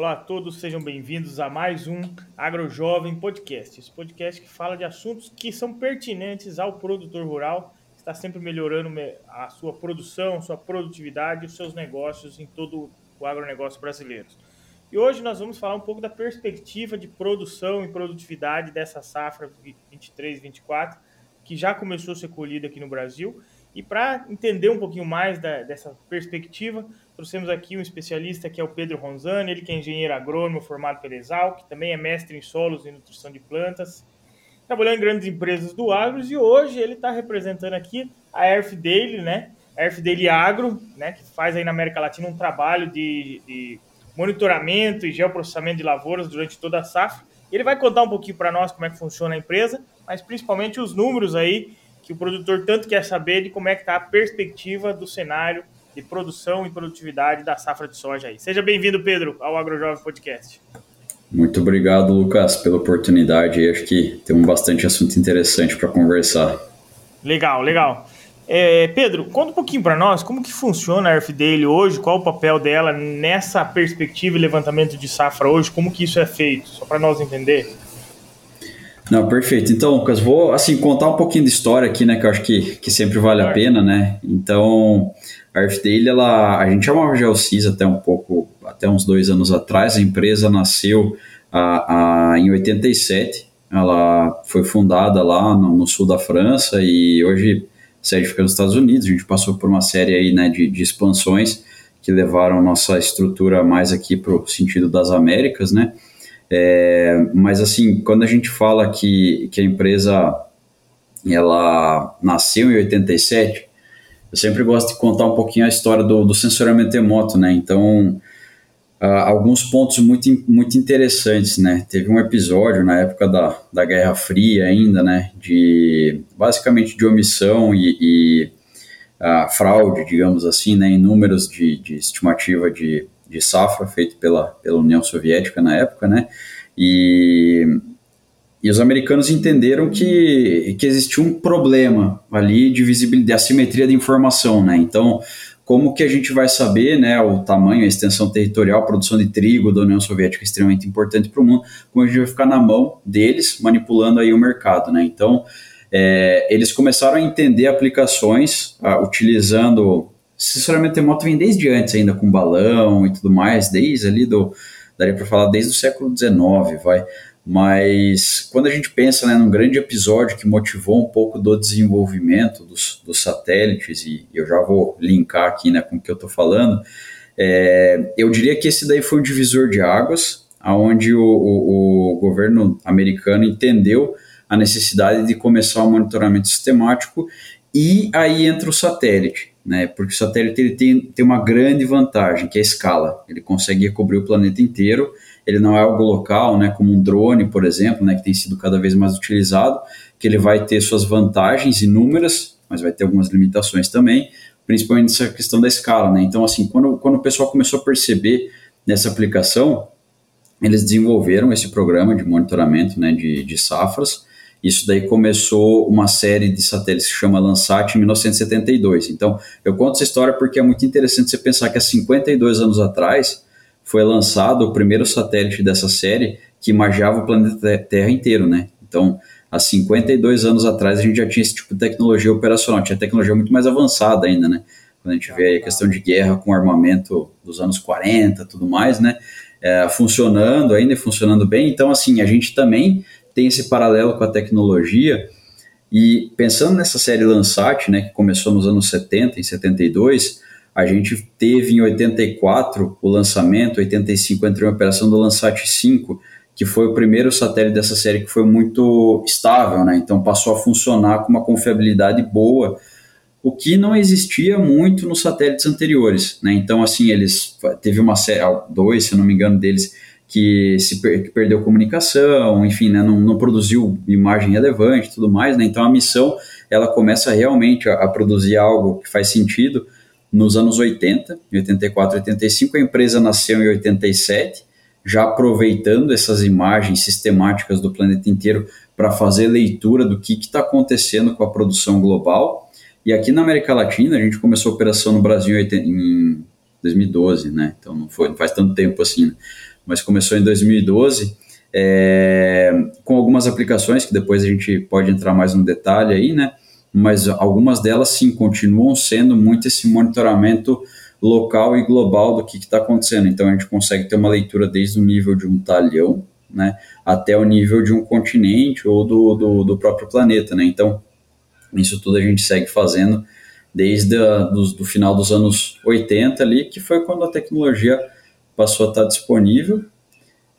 Olá a todos, sejam bem-vindos a mais um AgroJovem Podcast. Esse podcast que fala de assuntos que são pertinentes ao produtor rural, que está sempre melhorando a sua produção, sua produtividade os seus negócios em todo o agronegócio brasileiro. E hoje nós vamos falar um pouco da perspectiva de produção e produtividade dessa safra 23-24, que já começou a ser colhida aqui no Brasil. E para entender um pouquinho mais da, dessa perspectiva, Trouxemos aqui um especialista que é o Pedro Ronzani, ele que é engenheiro agrônomo formado pela Exal, que também é mestre em solos e nutrição de plantas, trabalhou em grandes empresas do agro e hoje ele está representando aqui a Erf Daily, né? A Daily Agro, né? Que faz aí na América Latina um trabalho de, de monitoramento e geoprocessamento de lavouras durante toda a safra. Ele vai contar um pouquinho para nós como é que funciona a empresa, mas principalmente os números aí que o produtor tanto quer saber de como é que está a perspectiva do cenário de produção e produtividade da safra de soja aí. Seja bem-vindo, Pedro, ao AgroJovem Podcast. Muito obrigado, Lucas, pela oportunidade. Acho que temos bastante assunto interessante para conversar. Legal, legal. É, Pedro, conta um pouquinho para nós como que funciona a Earth Daily hoje, qual o papel dela nessa perspectiva e levantamento de safra hoje, como que isso é feito, só para nós entender. Não, perfeito. Então, Lucas, vou assim contar um pouquinho de história aqui, né, que eu acho que, que sempre vale a pena, né? Então, a Earthdale, ela, a gente chamava Geocis até um pouco, até uns dois anos atrás. A empresa nasceu a, a, em 87. Ela foi fundada lá no, no, sul da França e hoje a sede fica nos Estados Unidos. A gente passou por uma série aí, né, de, de expansões que levaram nossa estrutura mais aqui para o sentido das Américas, né? É, mas assim, quando a gente fala que, que a empresa ela nasceu em 87, eu sempre gosto de contar um pouquinho a história do, do sensoriamento remoto, né? Então, uh, alguns pontos muito, muito interessantes, né? Teve um episódio na época da, da Guerra Fria ainda, né? De, basicamente de omissão e, e uh, fraude, digamos assim, né? Em números de, de estimativa de, de safra feito pela, pela União Soviética na época, né? E e os americanos entenderam que, que existia um problema ali de visibilidade, de assimetria de informação, né? Então, como que a gente vai saber, né, o tamanho, a extensão territorial, a produção de trigo da União Soviética é extremamente importante para o mundo, como a gente vai ficar na mão deles, manipulando aí o mercado, né? Então, é, eles começaram a entender aplicações uh, utilizando assessoramento remoto vem desde antes ainda com balão e tudo mais, desde ali do daria para falar desde o século XIX, vai. Mas quando a gente pensa né, num grande episódio que motivou um pouco do desenvolvimento dos, dos satélites, e eu já vou linkar aqui né, com o que eu estou falando, é, eu diria que esse daí foi um divisor de águas, onde o, o, o governo americano entendeu a necessidade de começar o monitoramento sistemático e aí entra o satélite, né? Porque o satélite ele tem, tem uma grande vantagem, que é a escala. Ele consegue cobrir o planeta inteiro ele não é algo local, né, como um drone, por exemplo, né, que tem sido cada vez mais utilizado, que ele vai ter suas vantagens inúmeras, mas vai ter algumas limitações também, principalmente essa questão da escala, né? Então, assim, quando, quando o pessoal começou a perceber nessa aplicação, eles desenvolveram esse programa de monitoramento, né, de, de safras. Isso daí começou uma série de satélites que chama Landsat em 1972. Então, eu conto essa história porque é muito interessante você pensar que há 52 anos atrás, foi lançado o primeiro satélite dessa série que imaginava o planeta Terra inteiro, né? Então, há 52 anos atrás a gente já tinha esse tipo de tecnologia operacional, tinha tecnologia muito mais avançada ainda, né? Quando a gente vê a questão de guerra com armamento dos anos 40 tudo mais, né? É, funcionando ainda e funcionando bem. Então, assim, a gente também tem esse paralelo com a tecnologia. E pensando nessa série Landsat, né, que começou nos anos 70 e 72, a gente teve em 84 o lançamento, 85 entrou em operação do Landsat 5, que foi o primeiro satélite dessa série que foi muito estável, né? Então passou a funcionar com uma confiabilidade boa, o que não existia muito nos satélites anteriores, né? Então assim eles teve uma série, dois, se não me engano, deles que se que perdeu comunicação, enfim, né? não, não produziu imagem relevante, tudo mais, né? Então a missão ela começa realmente a, a produzir algo que faz sentido nos anos 80, em 84 85. A empresa nasceu em 87, já aproveitando essas imagens sistemáticas do planeta inteiro para fazer leitura do que está acontecendo com a produção global. E aqui na América Latina, a gente começou a operação no Brasil em 2012, né? Então não, foi, não faz tanto tempo assim. Né? Mas começou em 2012, é, com algumas aplicações que depois a gente pode entrar mais no detalhe aí, né? Mas algumas delas sim continuam sendo muito esse monitoramento local e global do que está acontecendo. Então a gente consegue ter uma leitura desde o nível de um talhão, né, até o nível de um continente ou do, do, do próprio planeta, né. Então isso tudo a gente segue fazendo desde a, do, do, final dos anos 80 ali, que foi quando a tecnologia passou a estar disponível.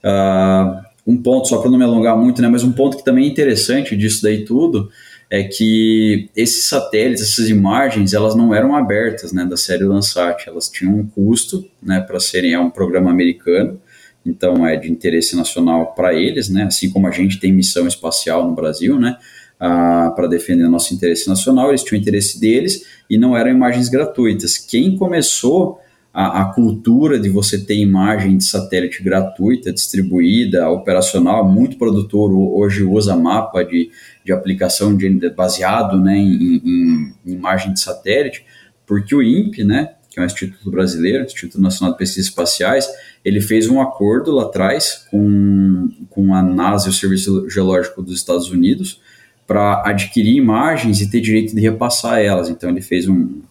Uh, um ponto, só para não me alongar muito, né, mas um ponto que também é interessante disso daí tudo é que esses satélites, essas imagens, elas não eram abertas, né, da série Landsat, elas tinham um custo, né, para serem é um programa americano, então é de interesse nacional para eles, né, assim como a gente tem missão espacial no Brasil, né, para defender nosso interesse nacional, eles tinham interesse deles e não eram imagens gratuitas. Quem começou a, a, cultura de você ter imagem de satélite gratuita, distribuída, operacional, muito produtor hoje usa mapa de, de aplicação de, baseado né, em, em, em, imagem de satélite, porque o INPE, né, que é um instituto brasileiro, Instituto Nacional de Pesquisas Espaciais, ele fez um acordo lá atrás com, com a NASA e o Serviço Geológico dos Estados Unidos para adquirir imagens e ter direito de repassar elas. Então ele fez um,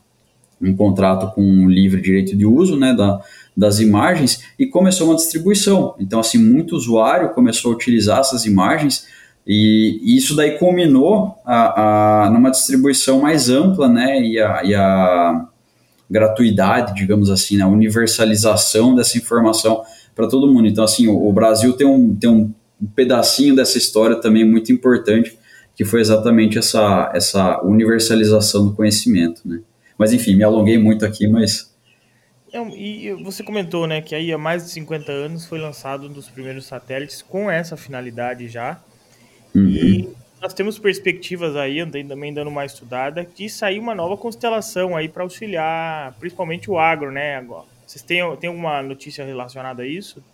um contrato com um livre direito de uso né, da, das imagens e começou uma distribuição. Então, assim, muito usuário começou a utilizar essas imagens e, e isso daí culminou a, a, numa distribuição mais ampla, né, e a, e a gratuidade, digamos assim, a universalização dessa informação para todo mundo. Então, assim, o, o, Brasil tem um, tem um pedacinho dessa história também muito importante, que foi exatamente essa, essa universalização do conhecimento, né. Mas enfim, me alonguei muito aqui, mas. É, e você comentou, né, que aí há mais de 50 anos foi lançado um dos primeiros satélites com essa finalidade já. Uhum. E nós temos perspectivas aí, andei também dando uma estudada, de sair uma nova constelação aí para auxiliar, principalmente o agro, né? Agora. Vocês têm, têm alguma notícia relacionada a isso?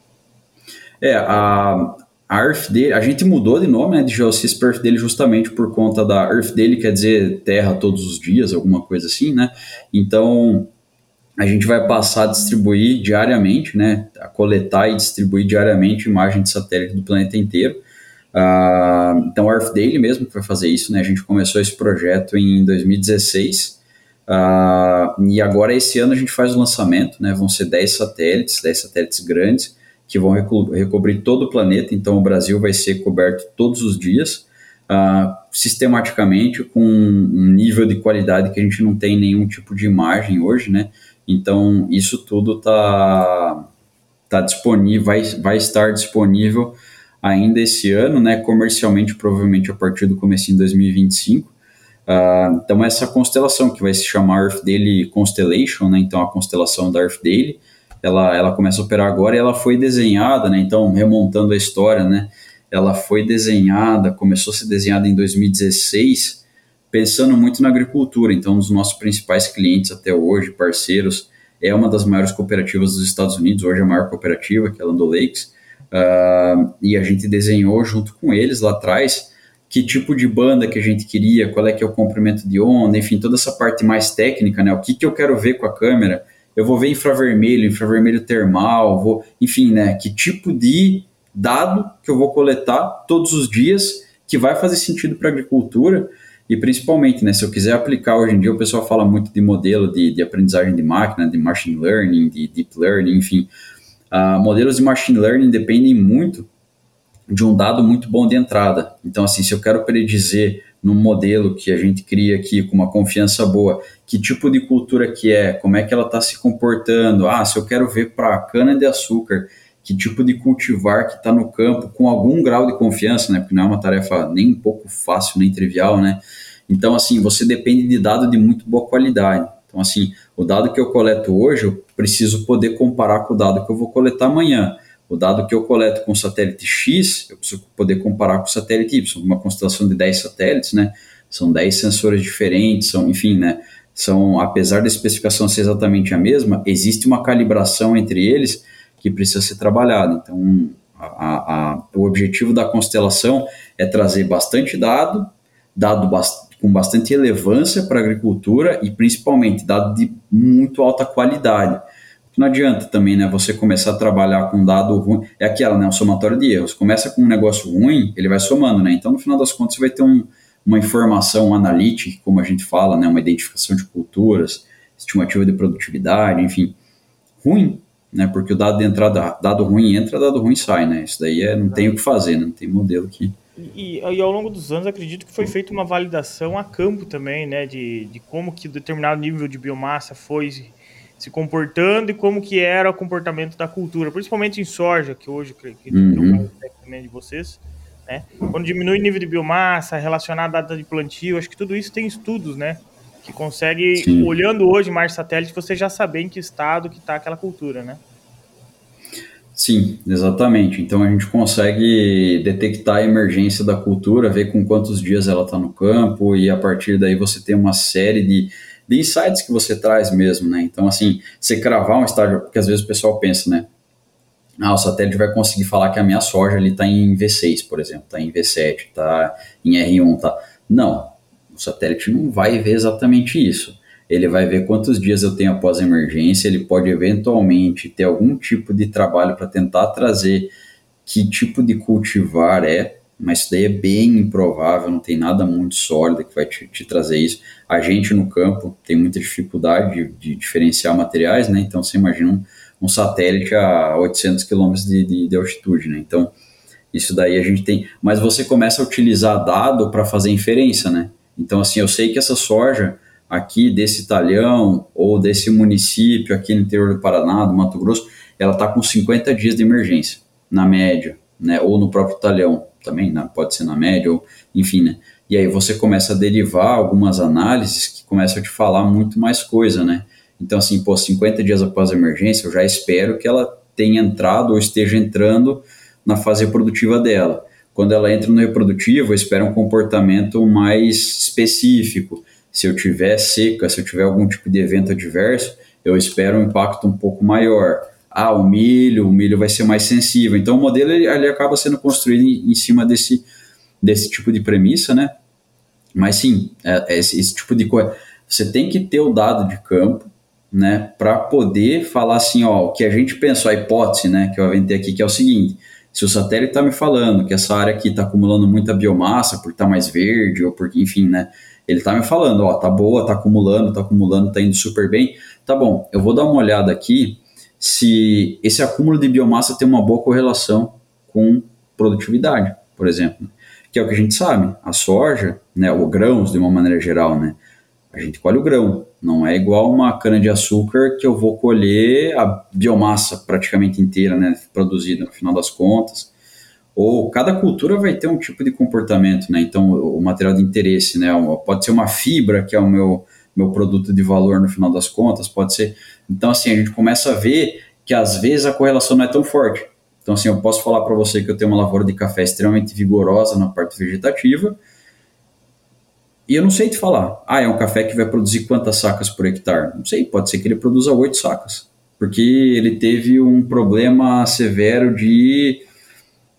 É, a, a Earth dele, a gente mudou de nome, né, de Geosys para Earth dele justamente por conta da Earth dele, quer dizer terra todos os dias, alguma coisa assim, né? Então, a gente vai passar a distribuir diariamente, né, a coletar e distribuir diariamente imagem de satélite do planeta inteiro. Uh, então, a Earth Daily mesmo que vai fazer isso, né? A gente começou esse projeto em 2016 uh, ah, e agora esse ano a gente faz o lançamento, né? Vão ser 10 satélites, 10 satélites grandes que vão recobrir todo o planeta, então o Brasil vai ser coberto todos os dias, uh, sistematicamente, com um nível de qualidade que a gente não tem nenhum tipo de imagem hoje, né? Então, isso tudo está tá disponível, vai, vai estar disponível ainda esse ano, né? Comercialmente, provavelmente a partir do começo de 2025. Uh, então, essa constelação que vai se chamar Earth Daily Constellation, né? Então, a constelação da Earth Daily, ela, ela começa a operar agora e ela foi desenhada, né? Então, remontando a história, né? Ela foi desenhada, começou a ser desenhada em 2016, pensando muito na agricultura. Então, um dos nossos principais clientes até hoje, parceiros, é uma das maiores cooperativas dos Estados Unidos, hoje é a maior cooperativa, que é a Land Lakes, uh, e a gente desenhou junto com eles lá atrás que tipo de banda que a gente queria, qual é que é o comprimento de onda, enfim, toda essa parte mais técnica, né? O que, que eu quero ver com a câmera, eu vou ver infravermelho, infravermelho termal, vou, enfim, né, que tipo de dado que eu vou coletar todos os dias que vai fazer sentido para a agricultura e principalmente, né, se eu quiser aplicar hoje em dia, o pessoal fala muito de modelo de, de aprendizagem de máquina, de machine learning, de deep learning, enfim, uh, modelos de machine learning dependem muito de um dado muito bom de entrada. Então, assim, se eu quero predizer no modelo que a gente cria aqui com uma confiança boa, que tipo de cultura que é, como é que ela está se comportando, ah, se eu quero ver para cana de açúcar, que tipo de cultivar que está no campo com algum grau de confiança, né? Porque não é uma tarefa nem um pouco fácil, nem trivial, né? Então, assim, você depende de dado de muito boa qualidade. Então, assim, o dado que eu coleto hoje, eu preciso poder comparar com o dado que eu vou coletar amanhã. O dado que eu coleto com o satélite X, eu preciso poder comparar com o satélite Y, uma constelação de 10 satélites, né? São 10 sensores diferentes, são, enfim, né? São, apesar da especificação ser exatamente a mesma, existe uma calibração entre eles que precisa ser trabalhada. Então, a, a, o objetivo da constelação é trazer bastante dado, dado com bastante relevância para a agricultura e principalmente dado de muito alta qualidade não adianta também, né, você começar a trabalhar com dado ruim, é aquela, né, um somatório de erros. Começa com um negócio ruim, ele vai somando, né? Então, no final das contas, você vai ter um, uma informação analítica, como a gente fala, né, uma identificação de culturas, estimativa de produtividade, enfim, ruim, né? Porque o dado de entrada, dado ruim entra, dado ruim sai, né? Isso daí é, não tem o que fazer, né? Não tem modelo que e, e, ao longo dos anos, acredito que foi feita uma validação a campo também, né, de, de como que determinado nível de biomassa foi se comportando e como que era o comportamento da cultura, principalmente em soja, que hoje que uhum. é de vocês, né? Quando diminui o nível de biomassa, relacionado à data de plantio, acho que tudo isso tem estudos, né? Que consegue, Sim. olhando hoje mais satélite, você já saber em que estado que está aquela cultura, né? Sim, exatamente. Então a gente consegue detectar a emergência da cultura, ver com quantos dias ela está no campo e a partir daí você tem uma série de, de insights que você traz mesmo, né? Então assim, você cravar um estágio, porque às vezes o pessoal pensa, né? Ah, o satélite vai conseguir falar que a minha soja ali está em V6, por exemplo, está em V7, está em R1, tá? Não, o satélite não vai ver exatamente isso ele vai ver quantos dias eu tenho após a emergência, ele pode eventualmente ter algum tipo de trabalho para tentar trazer que tipo de cultivar é, mas isso daí é bem improvável, não tem nada muito sólido que vai te, te trazer isso. A gente no campo tem muita dificuldade de, de diferenciar materiais, né? Então você imagina um, um satélite a 800 km de, de, de altitude, né? Então isso daí a gente tem, mas você começa a utilizar dado para fazer inferência, né? Então assim, eu sei que essa soja aqui desse talhão ou desse município aqui no interior do Paraná, do Mato Grosso, ela está com 50 dias de emergência, na média, né? Ou no próprio talhão também, né? pode ser na média, ou enfim, né? E aí você começa a derivar algumas análises que começam a te falar muito mais coisa, né? Então, assim, pô, 50 dias após a emergência, eu já espero que ela tenha entrado ou esteja entrando na fase reprodutiva dela. Quando ela entra no reprodutivo, eu espero um comportamento mais específico se eu tiver seca, se eu tiver algum tipo de evento adverso, eu espero um impacto um pouco maior. Ah, o milho, o milho vai ser mais sensível. Então o modelo ele, ele acaba sendo construído em, em, cima desse, desse tipo de premissa, né? Mas sim, é, é esse, esse tipo de coisa. Você tem que ter o dado de campo, né, para poder falar assim, ó, o que a gente pensou, a hipótese, né, que eu aventei aqui, que é o seguinte: se o satélite está me falando que essa área aqui está acumulando muita biomassa por estar tá mais verde ou porque, enfim, né, ele tá me falando, ó, tá boa, tá acumulando, tá acumulando, tá indo super bem. Tá bom, eu vou dar uma olhada aqui se esse acúmulo de biomassa tem uma boa correlação com produtividade, por exemplo, que é o que a gente sabe. A soja, né, ou grãos de uma maneira geral, né, a gente colhe o grão. Não é igual uma cana de açúcar que eu vou colher a biomassa praticamente inteira, né, produzida no final das contas ou cada cultura vai ter um tipo de comportamento, né? Então, o material de interesse, né? Pode ser uma fibra, que é o meu, meu produto de valor no final das contas, pode ser. Então, assim, a gente começa a ver que às vezes a correlação não é tão forte. Então, assim, eu posso falar para você que eu tenho uma lavoura de café extremamente vigorosa na parte vegetativa, e eu não sei te falar, ah, é um café que vai produzir quantas sacas por hectare? Não sei, pode ser que ele produza oito sacas, porque ele teve um problema severo de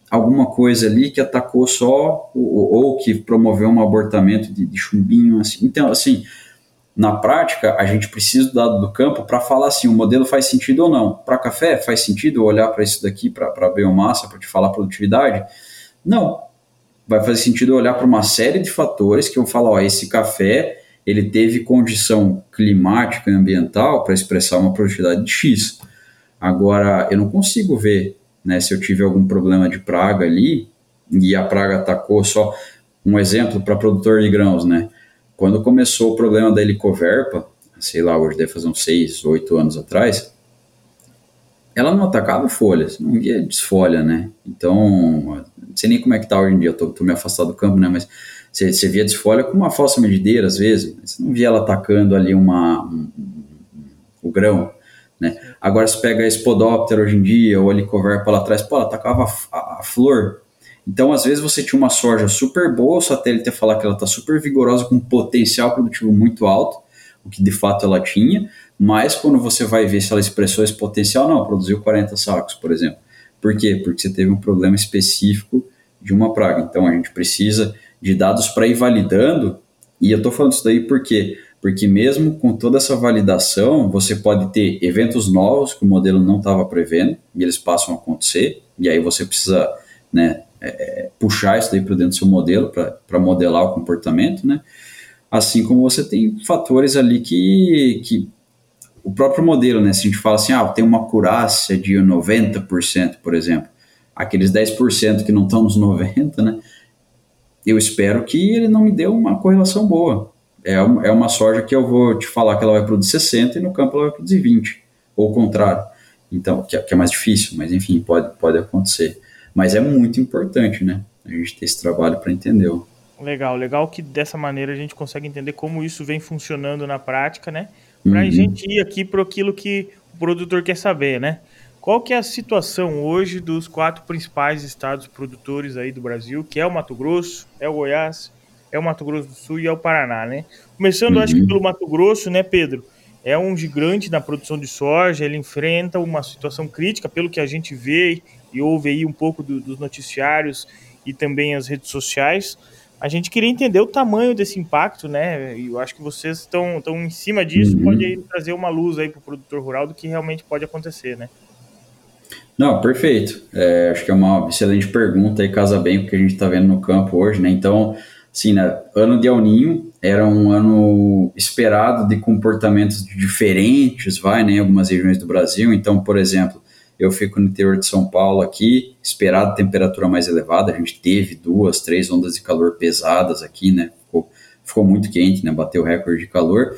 alguma coisa ali que atacou só ou, ou que promoveu um abortamento de, de, chumbinho. Assim. Então, assim, na prática, a gente precisa do dado do campo para falar assim, o modelo faz sentido ou não. Para café, faz sentido olhar para isso daqui, para biomassa, para te falar produtividade? Não. Vai fazer sentido olhar para uma série de fatores que eu falo, ó, esse café ele teve condição climática e ambiental para expressar uma produtividade de X. Agora, eu não consigo ver né? Se eu tive algum problema de praga ali e a praga atacou só um exemplo para produtor de grãos, né? Quando começou o problema da helicoverpa, sei lá, hoje deve fazer uns 6, 8 anos atrás, ela não atacava folhas, não via desfolha, né? Então, não sei nem como é que tá hoje em dia, tô, tô me afastado do campo, né? Mas você, via desfolha com uma falsa medideira, às vezes, você não via ela atacando ali uma, um, o grão, né? Agora se pega a Spodoptera hoje em dia, ou a Licoverpa lá atrás, pô, ela atacava a, a, flor. Então, às vezes, você tinha uma soja super boa, o satélite ia falar que ela está super vigorosa, com potencial produtivo muito alto, o que de fato ela tinha, mas quando você vai ver se ela expressou esse potencial, não, produziu 40 sacos, por exemplo. Por quê? Porque você teve um problema específico de uma praga. Então, a gente precisa de dados para ir validando, e eu estou falando isso daí porque porque mesmo com toda essa validação, você pode ter eventos novos que o modelo não estava prevendo e eles passam a acontecer, e aí você precisa né, é, é puxar isso daí para dentro do seu modelo para modelar o comportamento, né? Assim como você tem fatores ali que, que o próprio modelo, né? Se a gente fala assim, ah, tem uma curácia de 90%, por exemplo, aqueles 10% que não estão nos 90%, né? Eu espero que ele não me dê uma correlação boa. É, é uma soja que eu vou te falar que ela vai produzir 60 e no campo ela vai produzir 20, ou o contrário. Então, que é, que é mais difícil, mas enfim, pode, pode acontecer. Mas é muito importante, né? A gente ter esse trabalho para entender. Legal, legal que dessa maneira a gente consegue entender como isso vem funcionando na prática, né? Para a uhum. gente ir aqui para aquilo que o produtor quer saber, né? Qual que é a situação hoje dos quatro principais estados produtores aí do Brasil, que é o Mato Grosso, é o Goiás, é o Mato Grosso do Sul e é o Paraná, né? Começando, uhum. acho que pelo Mato Grosso, né, Pedro? É um gigante na produção de soja, ele enfrenta uma situação crítica, pelo que a gente vê e ouve aí um pouco do, dos noticiários e também as redes sociais a gente queria entender o tamanho desse impacto, né? E eu acho que vocês estão, em cima disso, uhum. pode trazer uma luz aí para o produtor rural do que realmente pode acontecer, né? Não, perfeito. É, acho que é uma excelente pergunta e casa bem com o que a gente está vendo no campo hoje, né? Então, assim, né, ano de El Ninho era um ano esperado de comportamentos diferentes, vai, né, em algumas regiões do Brasil. Então, por exemplo, eu fico no interior de São Paulo aqui, esperado temperatura mais elevada. A gente teve duas, três ondas de calor pesadas aqui, né? Ficou, ficou muito quente, né? Bateu o recorde de calor.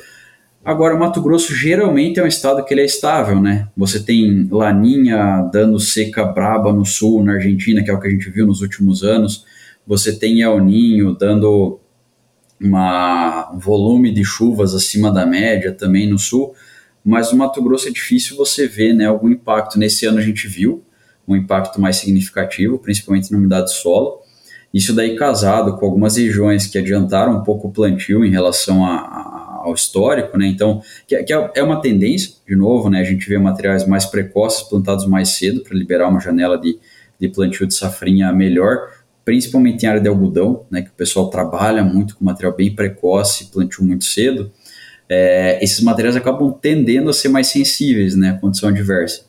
Agora, Mato Grosso geralmente é um estado que ele é estável, né? Você tem laninha dando seca braba no sul, na Argentina, que é o que a gente viu nos últimos anos. Você tem El Ninho dando uma, um volume de chuvas acima da média também no sul mas no Mato Grosso é difícil você ver né, algum impacto. Nesse ano a gente viu um impacto mais significativo, principalmente na umidade do solo. Isso daí casado com algumas regiões que adiantaram um pouco o plantio em relação a, a, ao histórico, né? Então, que, que, é uma tendência, de novo, né? A gente vê materiais mais precoces plantados mais cedo para liberar uma janela de, de plantio de safrinha melhor, principalmente em área de algodão, né? Que o pessoal trabalha muito com material bem precoce, plantio muito cedo é, esses materiais acabam tendendo a ser mais sensíveis, né, à condição adversa.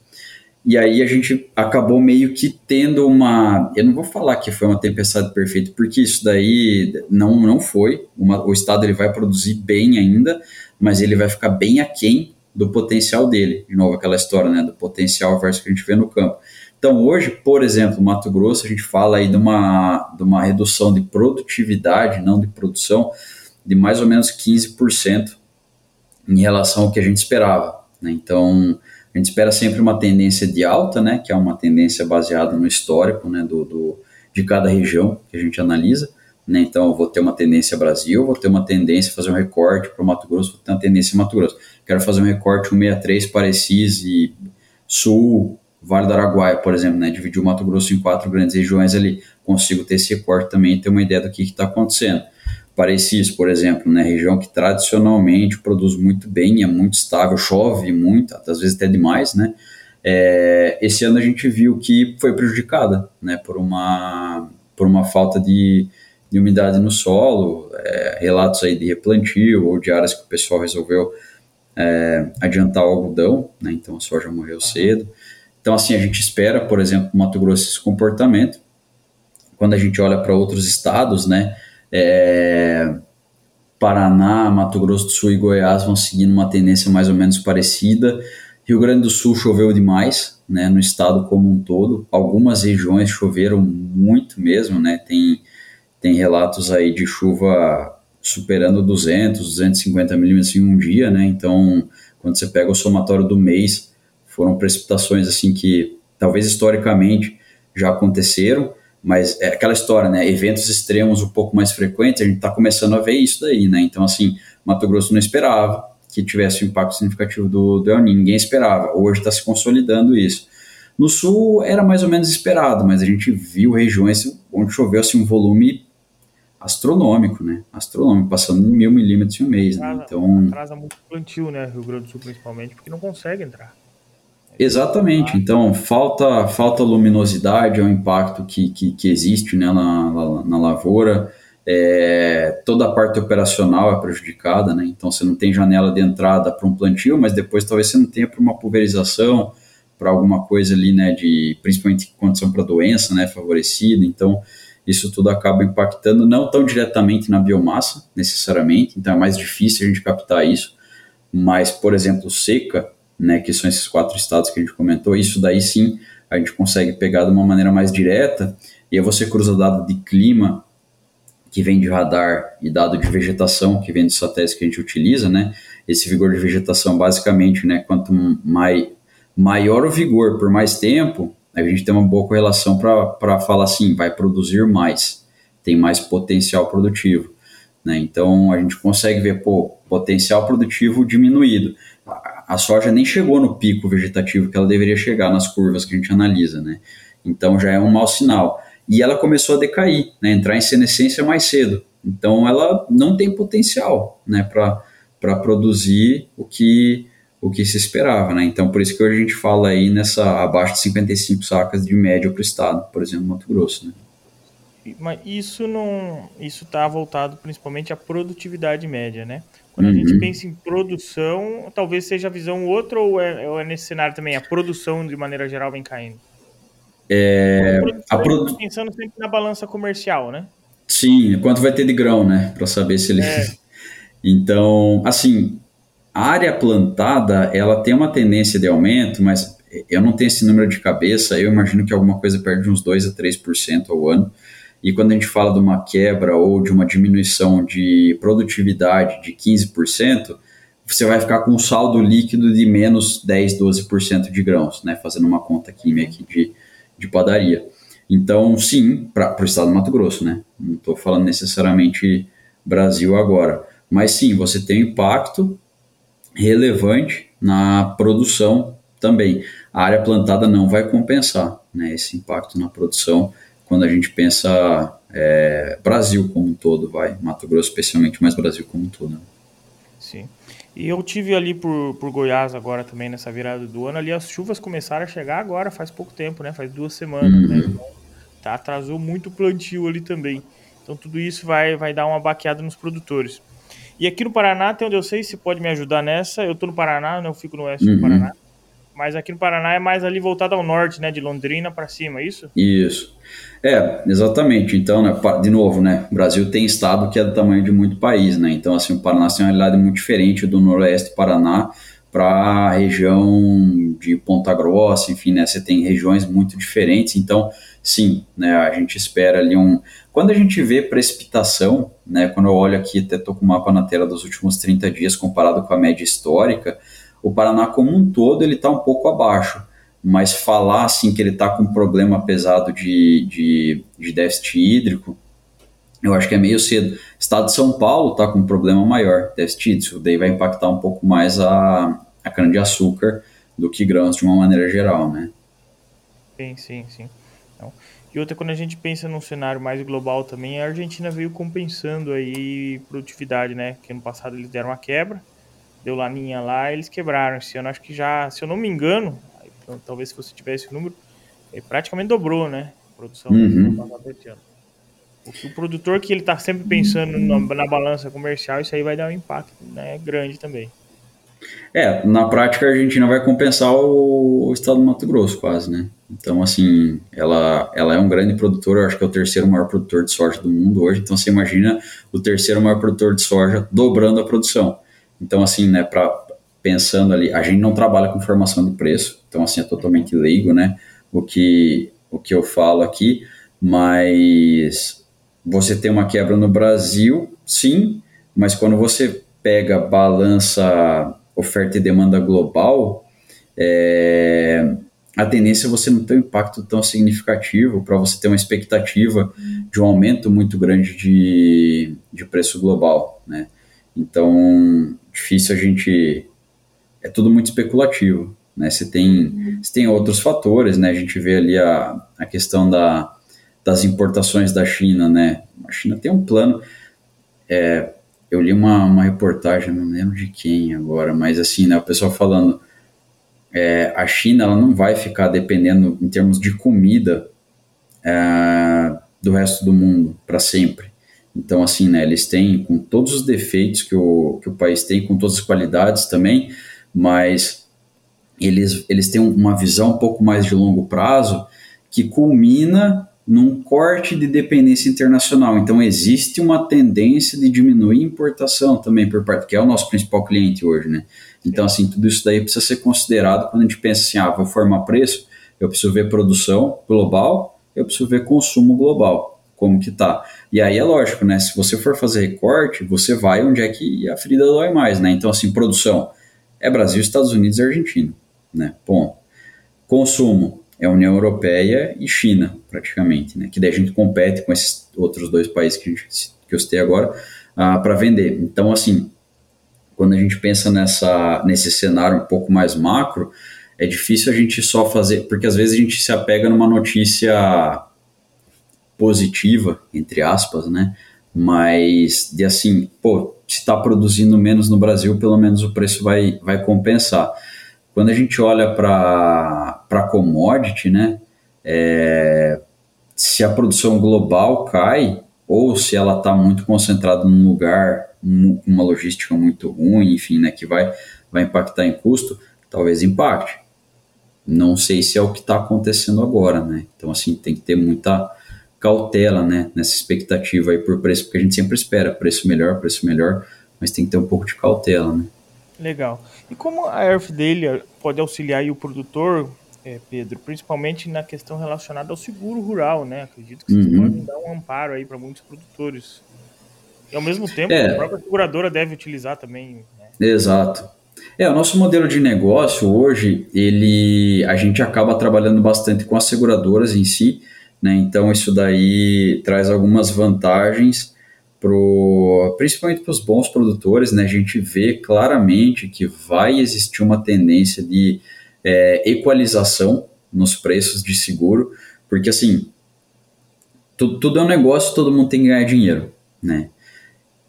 E aí a gente acabou meio que tendo uma, eu não vou falar que foi uma tempestade perfeita, porque isso daí não, não foi. Uma, o estado ele vai produzir bem ainda, mas ele vai ficar bem aquém do potencial dele. De novo aquela história, né, do potencial versus que a gente vê no campo. Então hoje, por exemplo, Mato Grosso, a gente fala aí de uma, de uma redução de produtividade, não de produção, de mais ou menos 15% em relação ao que a gente esperava. Né? Então, a gente espera sempre uma tendência de alta, né, que é uma tendência baseada no histórico né, do, do de cada região que a gente analisa. Né? Então, vou ter uma tendência Brasil, vou ter uma tendência fazer um recorte para o Mato Grosso, vou ter uma tendência Mato Grosso. Quero fazer um recorte 163 para e Sul, Vale do Araguaia, por exemplo, né? dividir o Mato Grosso em quatro grandes regiões ali, consigo ter esse recorte também e ter uma ideia do que está acontecendo. Parecis, por exemplo, né, região que tradicionalmente produz muito bem, é muito estável, chove muito, às vezes até demais, né? É, esse ano a gente viu que foi prejudicada, né, por uma por uma falta de, de umidade no solo, é, relatos aí de replantio ou de áreas que o pessoal resolveu é, adiantar o algodão, né, então a soja morreu cedo. Então assim a gente espera, por exemplo, Mato Grosso esse comportamento. Quando a gente olha para outros estados, né, é, Paraná, Mato Grosso do Sul e Goiás vão seguindo uma tendência mais ou menos parecida. Rio Grande do Sul choveu demais, né, no estado como um todo. Algumas regiões choveram muito mesmo, né? Tem, tem relatos aí de chuva superando 200, 250 milímetros em um dia, né? Então, quando você pega o somatório do mês, foram precipitações assim que talvez historicamente já aconteceram mas é aquela história, né? Eventos extremos um pouco mais frequentes, a gente está começando a ver isso daí, né? Então, assim, Mato Grosso não esperava que tivesse um impacto significativo do, do El Niño, ninguém esperava. Hoje está se consolidando isso. No sul era mais ou menos esperado, mas a gente viu regiões onde choveu assim, um volume astronômico, né? Astronômico, passando de mil milímetros em um mês. Né? Então atrasa muito plantio, né? Rio Grande do Sul principalmente, porque não consegue entrar. Exatamente. Então, falta, falta luminosidade, é um impacto que, que, que existe né, na, na, na lavoura. é, toda a parte operacional é prejudicada, né? Então você não tem janela de entrada para um plantio, mas depois talvez você não tenha para uma pulverização, para alguma coisa ali, né? De principalmente condição para doença, né? Favorecida. Então isso tudo acaba impactando não tão diretamente na biomassa, necessariamente. Então é mais difícil a gente captar isso. Mas, por exemplo, seca, né? Que são esses quatro estados que a gente comentou. Isso daí sim a gente consegue pegar de uma maneira mais direta. E aí você cruza dado de clima que vem de radar e dado de vegetação que vem dos satélites que a gente utiliza, né? Esse vigor de vegetação, basicamente, né? Quanto mai, maior o vigor por mais tempo, a gente tem uma boa correlação para falar assim, vai produzir mais, tem mais potencial produtivo. Né? Então a gente consegue ver, pô, potencial produtivo diminuído. A soja nem chegou no pico vegetativo que ela deveria chegar nas curvas que a gente analisa, né? Então já é um mau sinal e ela começou a decair, né, entrar em senescência mais cedo. Então ela não tem potencial né, para produzir o que, o que se esperava. Né? Então por isso que hoje a gente fala aí nessa abaixo de 55 sacas de média para o estado, por exemplo, Mato Grosso. Né? Mas isso não, isso está voltado principalmente à produtividade média, né? Quando uhum. a gente pensa em produção, talvez seja a visão outra ou é, ou é nesse cenário também a produção de maneira geral vem caindo? É, a produ... Pensando sempre na balança comercial, né? Sim, quanto vai ter de grão, né? Para saber se ele. É. então, assim, a área plantada ela tem uma tendência de aumento, mas eu não tenho esse número de cabeça, eu imagino que alguma coisa perde uns 2 a 3% ao ano. E quando a gente fala de uma quebra ou de uma diminuição de produtividade de 15%, você vai ficar com um saldo líquido de menos 10, 12% de grãos, né? Fazendo uma conta química aqui de de padaria. Então, sim, para o estado do Mato Grosso, né? Não estou falando necessariamente Brasil agora. Mas sim, você tem um impacto relevante na produção também. A área plantada não vai compensar né, esse impacto na produção quando a gente pensa é, Brasil como um todo, vai. Mato Grosso especialmente, mas Brasil como um todo. Né? Sim. E eu tive ali por, por Goiás agora também nessa virada do ano. Ali as chuvas começaram a chegar agora, faz pouco tempo, né? Faz duas semanas, uhum. né? Então, tá, atrasou muito o plantio ali também. Então tudo isso vai, vai dar uma baqueada nos produtores. E aqui no Paraná, tem onde eu sei, se pode me ajudar nessa. Eu tô no Paraná, né? Eu fico no oeste uhum. do Paraná. Mas aqui no Paraná é mais ali voltado ao norte, né? De Londrina para cima, é isso? Isso. É, exatamente. Então, né, de novo, né, o Brasil tem estado que é do tamanho de muito país, né? Então, assim, o Paraná tem uma realidade muito diferente do noroeste do Paraná para a região de Ponta Grossa, enfim, né? Você tem regiões muito diferentes. Então, sim, né? A gente espera ali um. Quando a gente vê precipitação, né? Quando eu olho aqui, até tô com o mapa na tela dos últimos 30 dias comparado com a média histórica, o Paraná como um todo ele está um pouco abaixo mas falar assim que ele está com um problema pesado de, de, de, déficit hídrico, eu acho que é meio cedo. Estado de São Paulo está com um problema maior, déficit hídrico, daí vai impactar um pouco mais a, a cana-de-açúcar do que grãos de uma maneira geral, né? Sim, sim, sim. Então, e outra, quando a gente pensa num cenário mais global também, a Argentina veio compensando aí produtividade, né? Que ano passado eles deram uma quebra, deu laninha lá, eles quebraram esse ano. Acho que já, se eu não me engano, então, talvez se você tivesse o número, ele praticamente dobrou, né? A produção uhum. O produtor que ele está sempre pensando na, na, balança comercial, isso aí vai dar um impacto né, grande também. É, na prática a Argentina vai compensar o, o, estado do Mato Grosso quase, né? Então, assim, ela, ela é um grande produtor, eu acho que é o terceiro maior produtor de soja do mundo hoje, então você imagina o terceiro maior produtor de soja dobrando a produção. Então, assim, né, para pensando ali, a gente não trabalha com formação de preço, então assim é totalmente leigo, né? O que o que eu falo aqui, mas você tem uma quebra no Brasil, sim, mas quando você pega balança oferta e demanda global, é, a tendência é você não ter um impacto tão significativo para você ter uma expectativa de um aumento muito grande de, de preço global, né? Então, difícil a gente é tudo muito especulativo. Né? Você, tem, você tem outros fatores, né? a gente vê ali a, a questão da, das importações da China. Né? A China tem um plano. É, eu li uma, uma reportagem, não lembro de quem agora, mas assim, né, o pessoal falando, é, a China ela não vai ficar dependendo em termos de comida é, do resto do mundo para sempre. Então, assim, né, eles têm com todos os defeitos que o, que o país tem, com todas as qualidades também, mas eles, eles têm uma visão um pouco mais de longo prazo que culmina num corte de dependência internacional. Então, existe uma tendência de diminuir a importação também por parte, que é o nosso principal cliente hoje, né? Então, assim, tudo isso daí precisa ser considerado quando a gente pensa assim, ah, vou formar preço, eu preciso ver produção global, eu preciso ver consumo global, como que tá. E aí é lógico, né? Se você for fazer recorte, você vai onde é que a ferida dói mais, né? Então, assim, produção é Brasil, Estados Unidos e Argentina, né? Ponto. Consumo é União Europeia e China, praticamente, né? Que daí a gente compete com esses outros dois países que, gente, que eu citei agora uh, para vender. Então, assim, quando a gente pensa nessa, nesse cenário um pouco mais macro, é difícil a gente só fazer, porque às vezes a gente se apega numa notícia positiva, entre aspas, né? Mas de assim, pô, se está produzindo menos no Brasil, pelo menos o preço vai, vai compensar. Quando a gente olha para commodity, né? É, se a produção global cai, ou se ela está muito concentrada num lugar, uma logística muito ruim, enfim, né, que vai, vai impactar em custo, talvez impacte. Não sei se é o que está acontecendo agora, né? Então, assim, tem que ter muita cautela, né, nessa expectativa aí por preço, porque a gente sempre espera preço melhor, preço melhor, mas tem que ter um pouco de cautela, né? Legal. E como a Earth Daily pode auxiliar o produtor, é, Pedro, principalmente na questão relacionada ao seguro rural, né? Acredito que vocês uhum. podem dar um amparo aí para muitos produtores. E ao mesmo tempo, é. a própria seguradora deve utilizar também. Né? Exato. É, o nosso modelo de negócio hoje, ele, a gente acaba trabalhando bastante com as seguradoras em si, né? Então isso daí traz algumas vantagens pro, principalmente para os bons produtores, né? A gente vê claramente que vai existir uma tendência de é, equalização nos preços de seguro, porque assim, tudo, tudo é um negócio, todo mundo tem que ganhar dinheiro, né?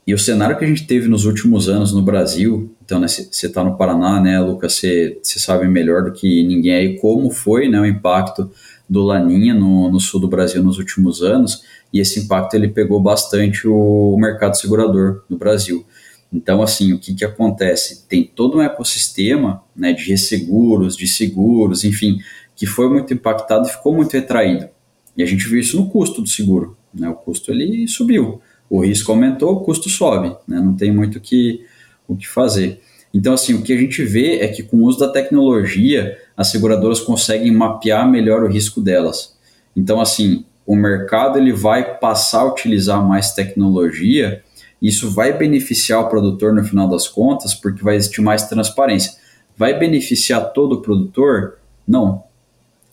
E o cenário que a gente teve nos últimos anos no Brasil, então né, você está no Paraná, né, Lucas, você sabe melhor do que ninguém aí como foi né, o impacto do Laninha no, no sul do Brasil nos últimos anos, e esse impacto ele pegou bastante o, mercado segurador no Brasil. Então, assim, o que, que acontece? Tem todo um ecossistema né, de resseguros, de seguros, enfim, que foi muito impactado e ficou muito retraído. E a gente viu isso no custo do seguro. Né? O custo ele subiu, o risco aumentou, o custo sobe. Né? Não tem muito que, o que fazer. Então, assim, o que a gente vê é que com o uso da tecnologia, as seguradoras conseguem mapear melhor o risco delas. Então, assim, o mercado ele vai passar a utilizar mais tecnologia isso vai beneficiar o produtor no final das contas, porque vai existir mais transparência. Vai beneficiar todo o produtor? Não.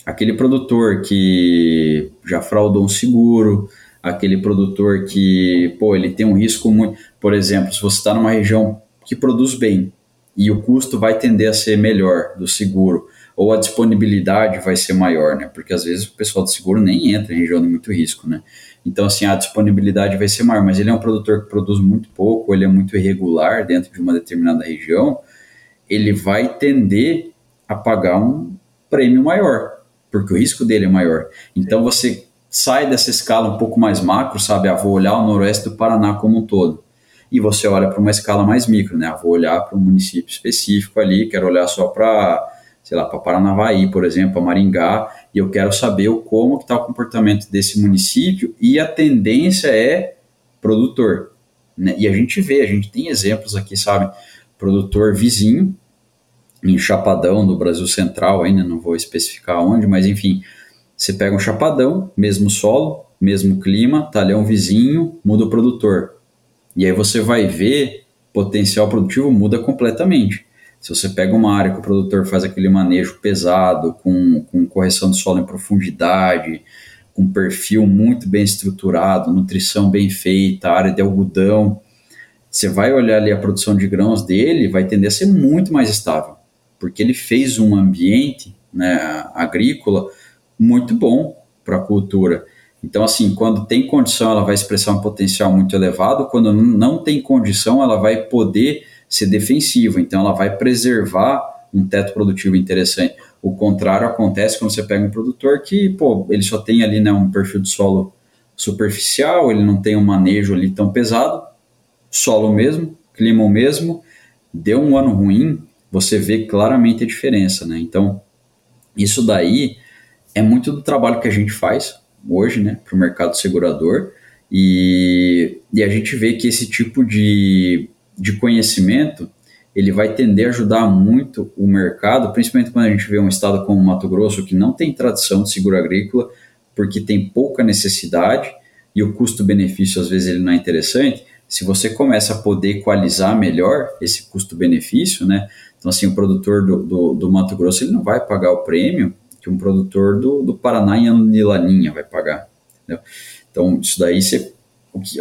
Aquele produtor que já fraudou um seguro, aquele produtor que, pô, ele tem um risco muito. Por exemplo, se você está numa região que produz bem e o custo vai tender a ser melhor do seguro, ou a disponibilidade vai ser maior, né? Porque às vezes o pessoal do seguro nem entra em região de muito risco, né? Então, assim, a disponibilidade vai ser maior, mas ele é um produtor que produz muito pouco, ele é muito irregular dentro de uma determinada região, ele vai tender a pagar um prêmio maior, porque o risco dele é maior. Então, você sai dessa escala um pouco mais macro, sabe? Ah, vou olhar o noroeste do Paraná como um todo. E você olha para uma escala mais micro, né? Ah, vou olhar para um município específico ali, quero olhar só para, sei lá, para Paranavaí, por exemplo, para Maringá, e eu quero saber como está o comportamento desse município e a tendência é produtor. Né? E a gente vê, a gente tem exemplos aqui, sabe? Produtor vizinho, em Chapadão, do Brasil Central, ainda não vou especificar onde, mas enfim, você pega um Chapadão, mesmo solo, mesmo clima, talhão vizinho, muda o produtor. E aí você vai ver, potencial produtivo muda completamente. Se você pega uma área que o produtor faz aquele manejo pesado, com, com correção do solo em profundidade, com perfil muito bem estruturado, nutrição bem feita, área de algodão, você vai olhar ali a produção de grãos dele, vai tender a ser muito mais estável, porque ele fez um ambiente né, agrícola muito bom para a cultura. Então, assim, quando tem condição, ela vai expressar um potencial muito elevado, quando não tem condição, ela vai poder ser defensiva, então ela vai preservar um teto produtivo interessante. O contrário acontece quando você pega um produtor que, pô, ele só tem ali né, um perfil de solo superficial, ele não tem um manejo ali tão pesado, solo mesmo, clima mesmo, deu um ano ruim, você vê claramente a diferença, né? Então, isso daí é muito do trabalho que a gente faz hoje, né, para o mercado segurador, e, e a gente vê que esse tipo de, de conhecimento ele vai tender a ajudar muito o mercado, principalmente quando a gente vê um estado como Mato Grosso que não tem tradição de seguro agrícola, porque tem pouca necessidade e o custo-benefício às vezes ele não é interessante. Se você começa a poder equalizar melhor esse custo-benefício, né? Então, assim, o produtor do, do, do, Mato Grosso ele não vai pagar o prêmio que um produtor do, do Paraná em Laninha vai pagar. Entendeu? Então, isso daí, você,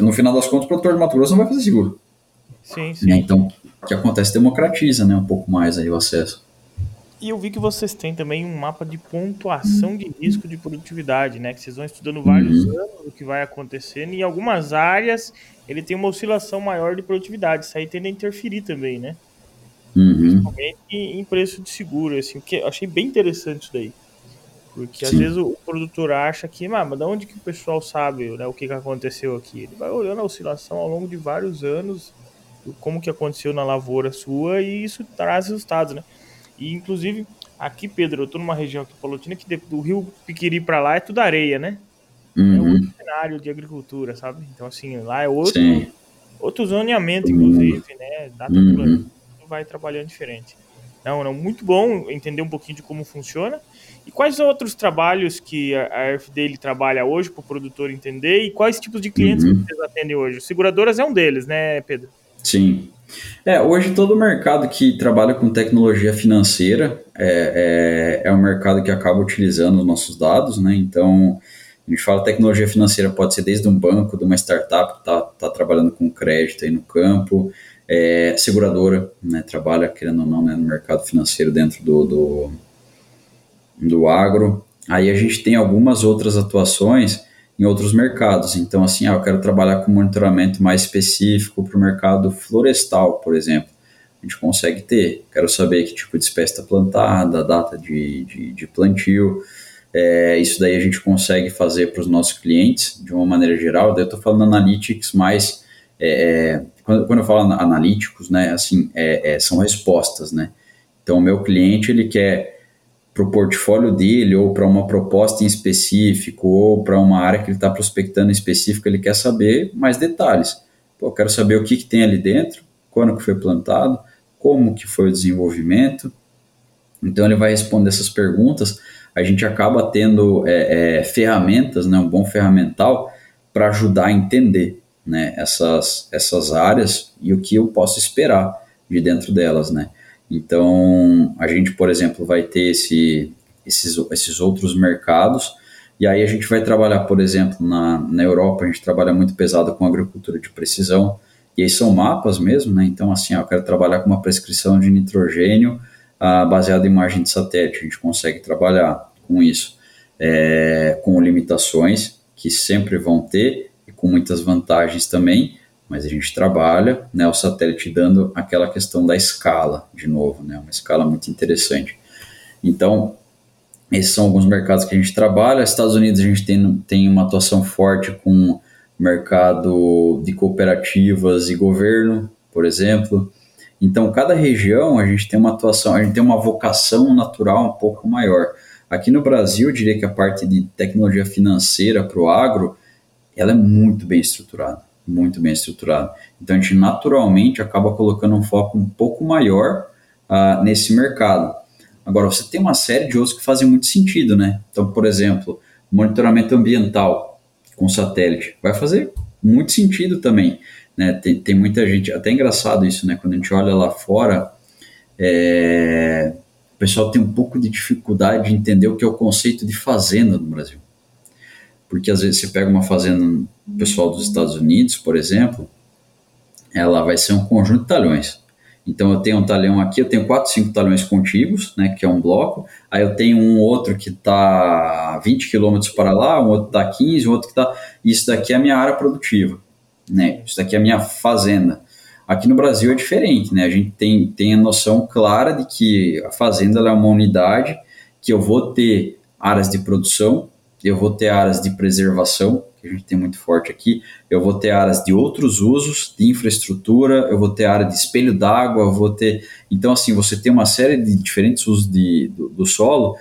no final das contas, o produtor do Mato Grosso não vai fazer seguro. Sim, sim. Então, o que acontece democratiza né, um pouco mais aí o acesso. E eu vi que vocês têm também um mapa de pontuação de risco de produtividade, né? Que vocês vão estudando vários uhum. anos o que vai acontecendo. E em algumas áreas ele tem uma oscilação maior de produtividade. Isso aí tende a interferir também, né? Uhum. Principalmente em preço de seguro, assim, o que eu achei bem interessante isso daí. Porque Sim. às vezes o produtor acha que, ah, mas de onde que o pessoal sabe né, o que, que aconteceu aqui? Ele vai olhando a oscilação ao longo de vários anos, como que aconteceu na lavoura sua, e isso traz resultados, né? E inclusive, aqui, Pedro, eu tô numa região aqui palotina que do rio Piquiri para lá é tudo areia, né? Uhum. É outro cenário de agricultura, sabe? Então, assim, lá é outro, outro zoneamento, inclusive, né? Data uhum. vai trabalhando diferente. Não, não, muito bom entender um pouquinho de como funciona. E quais outros trabalhos que a RFD trabalha hoje para o produtor entender e quais tipos de clientes uhum. vocês atendem hoje? Seguradoras é um deles, né, Pedro? Sim. É, hoje todo mercado que trabalha com tecnologia financeira é, é, é um mercado que acaba utilizando os nossos dados, né? Então, a gente fala tecnologia financeira pode ser desde um banco, de uma startup que está tá trabalhando com crédito aí no campo, é, seguradora, né? Trabalha, querendo ou não, né, no mercado financeiro dentro do, do, do agro. Aí a gente tem algumas outras atuações em outros mercados. Então, assim, ah, eu quero trabalhar com monitoramento mais específico para o mercado florestal, por exemplo. A gente consegue ter. Quero saber que tipo de espécie está plantada, a data de, de, de plantio. É, isso daí a gente consegue fazer para os nossos clientes de uma maneira geral. Daí eu estou falando analytics mais. É, quando, quando, eu falo analíticos, né, assim, é, é são respostas, né? Então, o meu cliente ele quer para o portfólio dele ou para uma proposta em específico ou para uma área que ele está prospectando em específico, ele quer saber mais detalhes. Pô, eu quero saber o que, que tem ali dentro, quando que foi plantado, como que foi o desenvolvimento. Então ele vai responder essas perguntas. A gente acaba tendo é, é, ferramentas, né, um bom ferramental para ajudar a entender né, essas, essas áreas e o que eu posso esperar de dentro delas, né? Então, a gente, por exemplo, vai ter esse, esses, esses outros mercados, e aí a gente vai trabalhar, por exemplo, na, na Europa, a gente trabalha muito pesado com agricultura de precisão, e aí são mapas mesmo, né? Então, assim, eu quero trabalhar com uma prescrição de nitrogênio ah, baseada em imagem de satélite, a gente consegue trabalhar com isso, é, com limitações que sempre vão ter, e com muitas vantagens também, mas a gente trabalha, né, o satélite dando aquela questão da escala, de novo, né, uma escala muito interessante. Então, esses são alguns mercados que a gente trabalha. Estados Unidos a gente tem, tem uma atuação forte com mercado de cooperativas e governo, por exemplo. Então, cada região a gente tem uma atuação, a gente tem uma vocação natural um pouco maior. Aqui no Brasil, eu diria que a parte de tecnologia financeira para o agro, ela é muito bem estruturada muito bem estruturado. Então a gente naturalmente acaba colocando um foco um pouco maior uh, nesse mercado. Agora você tem uma série de outros que fazem muito sentido, né? Então, por exemplo, monitoramento ambiental com satélite vai fazer muito sentido também. Né? Tem, tem muita gente, até é engraçado isso, né? Quando a gente olha lá fora, é, o pessoal tem um pouco de dificuldade de entender o que é o conceito de fazenda no Brasil porque às vezes você pega uma fazenda pessoal dos Estados Unidos, por exemplo, ela vai ser um conjunto de talhões. Então eu tenho um talhão aqui, eu tenho quatro, cinco talhões contíguos, né, que é um bloco. Aí eu tenho um outro que está 20 quilômetros para lá, um outro está 15, um outro que está. Isso daqui é a minha área produtiva, né? Isso daqui é a minha fazenda. Aqui no Brasil é diferente, né? A gente tem, tem a noção clara de que a fazenda é uma unidade que eu vou ter áreas de produção, eu vou ter áreas de preservação, que a gente tem muito forte aqui, eu vou ter áreas de outros usos, de infraestrutura, eu vou ter área de espelho d'água, vou ter. Então, assim, você tem uma série de diferentes usos de, do, do solo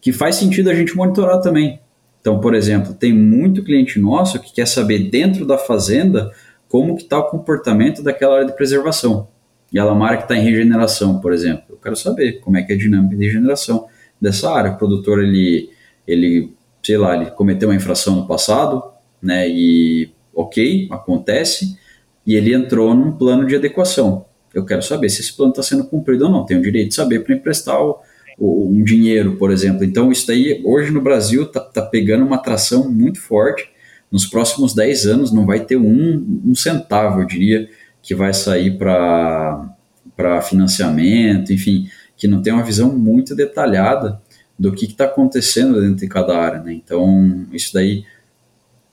que faz sentido a gente monitorar também. Então, por exemplo, tem muito cliente nosso que quer saber dentro da fazenda como que está o comportamento daquela área de preservação. E ela área que está em regeneração, por exemplo. Eu quero saber como é que é a dinâmica de regeneração dessa área. O produtor, ele, ele sei lá, ele cometeu uma infração no passado, né, e ok, acontece, e ele entrou num plano de adequação. Eu quero saber se esse plano está sendo cumprido ou não. Tenho o direito de saber para emprestar o, um dinheiro, por exemplo. Então, isso daí, hoje no Brasil, está tá pegando uma atração muito forte. Nos próximos 10 anos, não vai ter um, um centavo, eu diria, que vai sair para financiamento, enfim, que não tem uma visão muito detalhada do que está acontecendo dentro de cada área. Né? Então, isso daí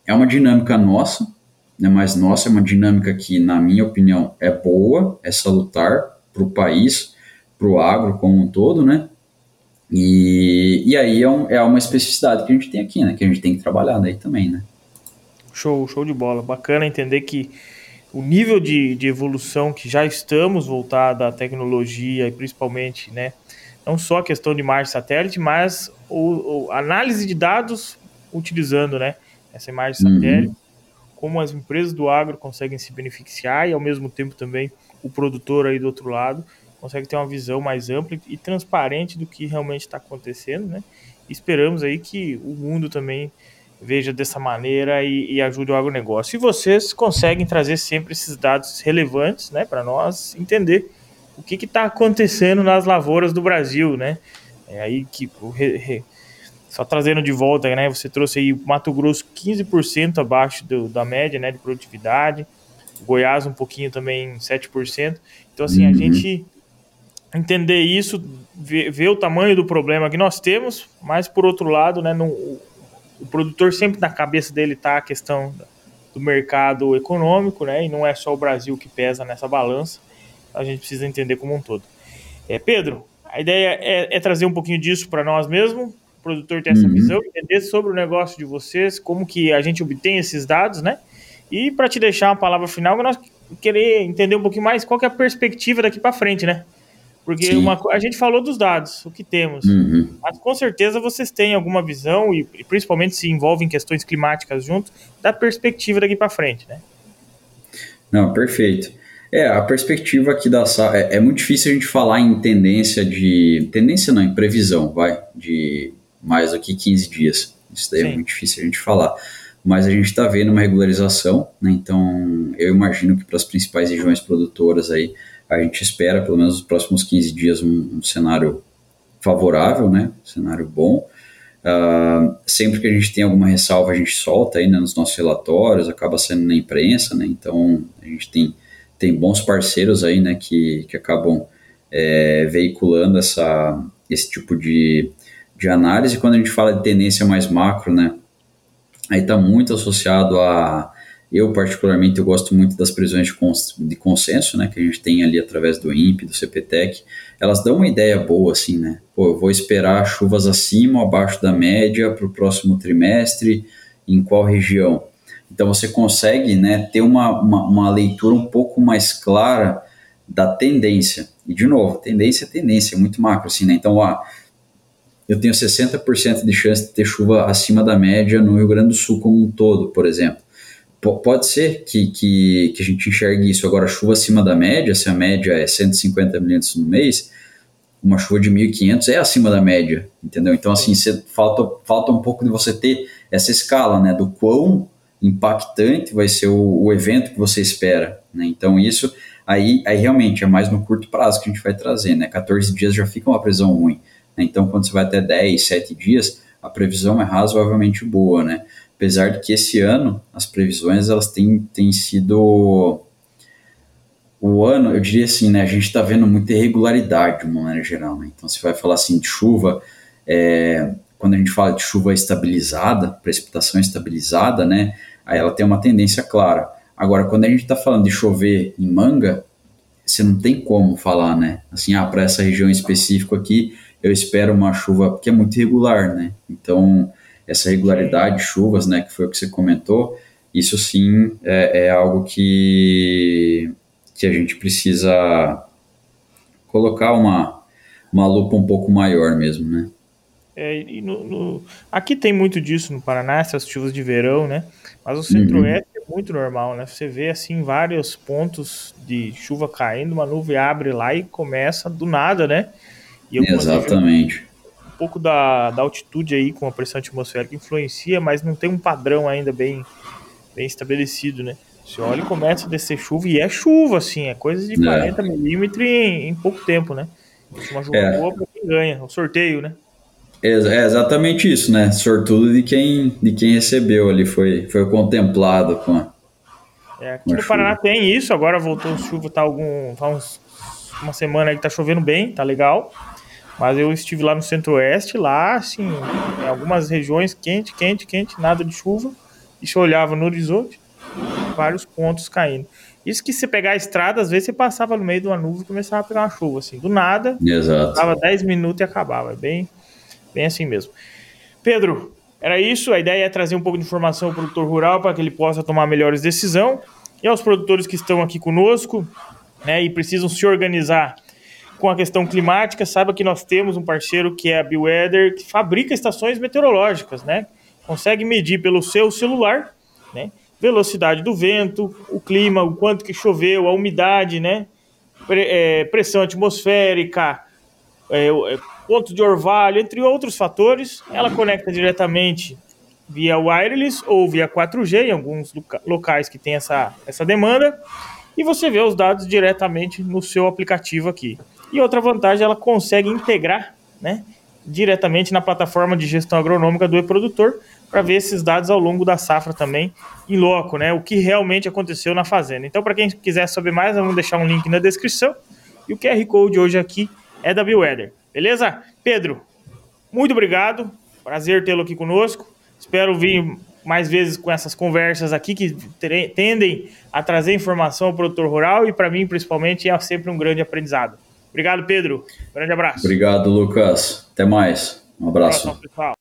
é uma dinâmica nossa, né? mas nossa é uma dinâmica que, na minha opinião, é boa, é salutar para o país, para o agro como um todo, né? E, e aí é, um, é uma especificidade que a gente tem aqui, né? Que a gente tem que trabalhar daí também, né? Show, show de bola. Bacana entender que o nível de, de evolução que já estamos voltado à tecnologia e principalmente, né? Não só a questão de imagem satélite, mas o, o análise de dados utilizando, né? Essa imagem uhum. satélite, uhum. como as empresas do agro conseguem se beneficiar e ao mesmo tempo também o produtor aí do outro lado consegue ter uma visão mais ampla e transparente do que realmente está acontecendo, né? Esperamos aí que o mundo também veja dessa maneira e, e ajude o agronegócio. E vocês conseguem trazer sempre esses dados relevantes, né, para nós entender o que está acontecendo nas lavouras do Brasil, né? É aí que só trazendo de volta, né? Você trouxe aí Mato Grosso 15% abaixo do, da média, né, de produtividade. Goiás um pouquinho também 7%. Então assim, uhum. a gente entender isso, ver, ver, o tamanho do problema que nós temos, mas por outro lado, né, no, o produtor sempre na cabeça dele está a questão do mercado econômico, né, e não é só o Brasil que pesa nessa balança, a gente precisa entender como um todo. É, Pedro, a ideia é, é trazer um pouquinho disso para nós mesmos, o produtor ter essa uhum. visão, entender sobre o negócio de vocês, como que a gente obtém esses dados, né, e para te deixar uma palavra final, nós querer entender um pouquinho mais qual é a perspectiva daqui para frente, né? Porque uma, a gente falou dos dados, o que temos. Uhum. Mas com certeza vocês têm alguma visão, e, e principalmente se envolvem questões climáticas junto, da perspectiva daqui para frente, né? Não, perfeito. É, a perspectiva aqui da é, é muito difícil a gente falar em tendência de. Tendência não, em previsão, vai, de mais do que 15 dias. Isso daí é Sim. é muito difícil a gente falar. Mas a gente está vendo uma regularização, né? Então eu imagino que para as principais regiões produtoras aí a gente espera, pelo menos nos próximos 15 dias, um, um cenário favorável, né? Um cenário bom. Uh, sempre que a gente tem alguma ressalva, a gente solta aí né, nos nossos relatórios, acaba sendo na imprensa, né? Então a gente tem, tem bons parceiros aí, né? Que, que acabam é, veiculando essa, esse tipo de, de análise. Quando a gente fala de tendência mais macro, né? Aí está muito associado a eu, particularmente, eu gosto muito das previsões de, cons de consenso, né, que a gente tem ali através do INPE, do CPTEC. Elas dão uma ideia boa, assim, né? Pô, eu vou esperar chuvas acima ou abaixo da média para o próximo trimestre, em qual região. Então, você consegue né, ter uma, uma, uma leitura um pouco mais clara da tendência. E, de novo, tendência é tendência, é muito macro, assim, né? Então, ó, eu tenho 60% de chance de ter chuva acima da média no Rio Grande do Sul como um todo, por exemplo pode ser que, que, que, a gente enxergue isso. Agora, chuva acima da média, se a média é 150 milímetros no mês, uma chuva de 1.500 é acima da média, entendeu? Então, assim, você, falta, falta um pouco de você ter essa escala, né, do quão impactante vai ser o, o evento que você espera, né? Então, isso aí, aí realmente é mais no curto prazo que a gente vai trazer, né? 14 dias já fica uma previsão ruim, né? Então, quando você vai até 10, 7 dias, a previsão é razoavelmente boa, né? apesar de que esse ano as previsões elas têm, têm sido o ano, eu diria assim, né, a gente está vendo muita irregularidade de uma maneira geral, né? Então, você vai falar assim de chuva, é, quando a gente fala de chuva estabilizada, precipitação estabilizada, né, aí ela tem uma tendência clara. Agora, quando a gente está falando de chover em manga, você não tem como falar, né? Assim, ah, para essa região específica aqui, eu espero uma chuva, porque é muito irregular, né? Então, essa regularidade de chuvas, né, que foi o que você comentou, isso sim é, é algo que, que a gente precisa colocar uma, uma lupa um pouco maior mesmo, né? É, no, no, aqui tem muito disso no Paraná, essas chuvas de verão, né? Mas o centro-oeste uhum. é muito normal, né? Você vê assim vários pontos de chuva caindo, uma nuvem abre lá e começa do nada, né? Exatamente. Um pouco da, da altitude aí com a pressão atmosférica influencia, mas não tem um padrão ainda bem, bem estabelecido, né? Você olha e começa a descer chuva, e é chuva, assim, é coisa de 40 é. milímetros em, em, pouco tempo, né? Uma chuva é. boa pra quem ganha, o sorteio, né? É, exatamente isso, né? Sortudo de quem, de quem recebeu ali, foi, foi contemplado com a. É, aqui no chuva. Paraná tem isso, agora voltou chuva, tá algum. Tá uns, uma semana aí que tá chovendo bem, tá legal. Mas eu estive lá no centro-oeste, lá, assim, em algumas regiões quente, quente, quente, nada de chuva. E você olhava no horizonte, vários pontos caindo. Isso que se pegar a estrada, às vezes você passava no meio de uma nuvem e começava a pegar uma chuva, assim, do nada. Exato. Dava 10 minutos e acabava. É bem, bem assim mesmo. Pedro, era isso. A ideia é trazer um pouco de informação ao produtor rural para que ele possa tomar melhores decisões. E aos produtores que estão aqui conosco, né, e precisam se organizar com a questão climática, saiba que nós temos um parceiro que é a Bioweather, que fabrica estações meteorológicas, né? Consegue medir pelo seu celular, né? velocidade do vento, o clima, o quanto que choveu, a umidade, né? É, pressão atmosférica, é, é, ponto de orvalho, entre outros fatores. Ela conecta diretamente via wireless ou via 4G em alguns locais que tem essa, essa demanda. E você vê os dados diretamente no seu aplicativo aqui. E outra vantagem, ela consegue integrar né, diretamente na plataforma de gestão agronômica do e-produtor para ver esses dados ao longo da safra também, em loco, né? O que realmente aconteceu na fazenda. Então, para quem quiser saber mais, vamos deixar um link na descrição. E o QR Code hoje aqui é da Bioweather. Beleza? Pedro, muito obrigado. Prazer tê-lo aqui conosco. Espero vir mais vezes com essas conversas aqui que tendem a trazer informação ao produtor rural e para mim, principalmente, é sempre um grande aprendizado. Obrigado, Pedro. Grande abraço. Obrigado, Lucas. Até mais. Um abraço. pessoal.